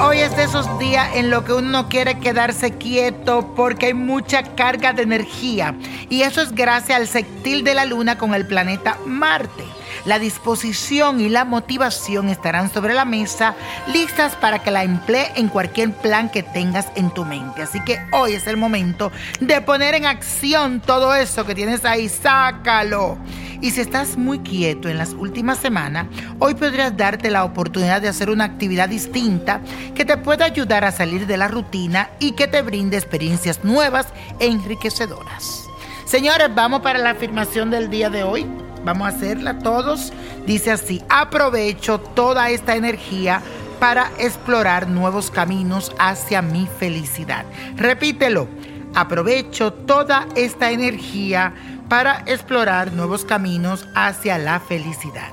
Hoy es de esos días en los que uno no quiere quedarse quieto porque hay mucha carga de energía y eso es gracias al sextil de la luna con el planeta Marte. La disposición y la motivación estarán sobre la mesa, listas para que la emplee en cualquier plan que tengas en tu mente. Así que hoy es el momento de poner en acción todo eso que tienes ahí. Sácalo. Y si estás muy quieto en las últimas semanas, hoy podrías darte la oportunidad de hacer una actividad distinta que te pueda ayudar a salir de la rutina y que te brinde experiencias nuevas e enriquecedoras. Señores, vamos para la afirmación del día de hoy. Vamos a hacerla todos. Dice así, aprovecho toda esta energía para explorar nuevos caminos hacia mi felicidad. Repítelo, aprovecho toda esta energía para explorar nuevos caminos hacia la felicidad.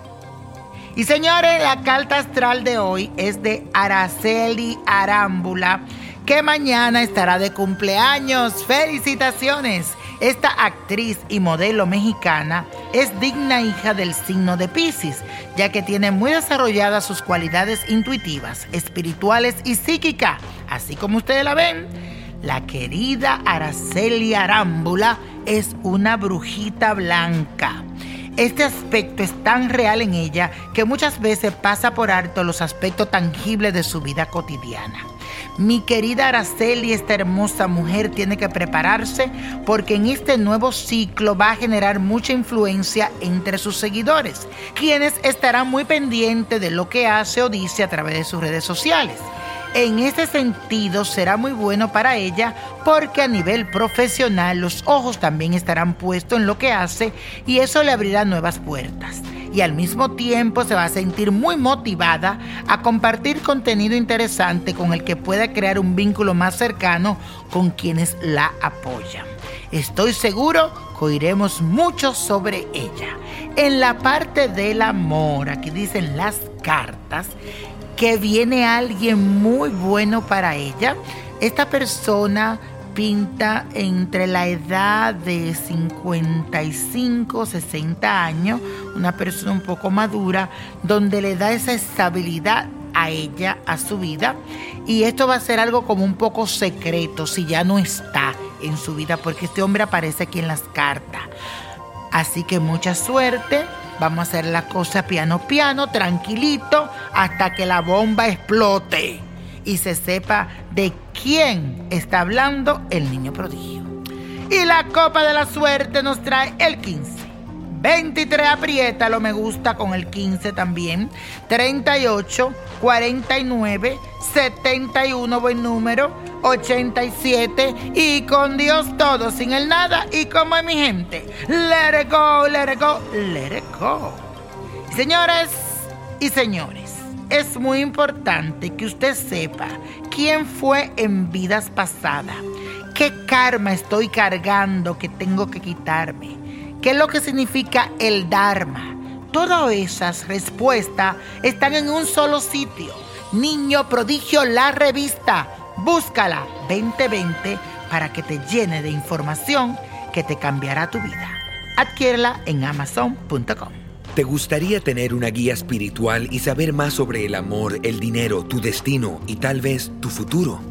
Y señores, la carta astral de hoy es de Araceli Arámbula, que mañana estará de cumpleaños. Felicitaciones. Esta actriz y modelo mexicana es digna hija del signo de Pisces, ya que tiene muy desarrolladas sus cualidades intuitivas, espirituales y psíquicas. Así como ustedes la ven, la querida Araceli Arámbula es una brujita blanca. Este aspecto es tan real en ella que muchas veces pasa por alto los aspectos tangibles de su vida cotidiana. Mi querida Araceli, esta hermosa mujer tiene que prepararse porque en este nuevo ciclo va a generar mucha influencia entre sus seguidores, quienes estarán muy pendientes de lo que hace o dice a través de sus redes sociales. En ese sentido será muy bueno para ella porque a nivel profesional los ojos también estarán puestos en lo que hace y eso le abrirá nuevas puertas. Y al mismo tiempo se va a sentir muy motivada a compartir contenido interesante con el que pueda crear un vínculo más cercano con quienes la apoyan. Estoy seguro que oiremos mucho sobre ella. En la parte del amor, aquí dicen las cartas, que viene alguien muy bueno para ella. Esta persona pinta entre la edad de 55, 60 años, una persona un poco madura, donde le da esa estabilidad a ella, a su vida. Y esto va a ser algo como un poco secreto si ya no está en su vida, porque este hombre aparece aquí en las cartas. Así que mucha suerte Vamos a hacer la cosa piano piano, tranquilito, hasta que la bomba explote y se sepa de quién está hablando el niño prodigio. Y la copa de la suerte nos trae el 15. 23 aprieta lo me gusta con el 15 también. 38, 49, 71 buen número. 87 y con Dios todo, sin el nada y como mi gente. Let it go, let it go, let it go. Señores y señores, es muy importante que usted sepa quién fue en vidas pasadas, qué karma estoy cargando que tengo que quitarme, qué es lo que significa el Dharma. Todas esas respuestas están en un solo sitio. Niño Prodigio, la revista Búscala 2020 para que te llene de información que te cambiará tu vida. Adquiérela en amazon.com. ¿Te gustaría tener una guía espiritual y saber más sobre el amor, el dinero, tu destino y tal vez tu futuro?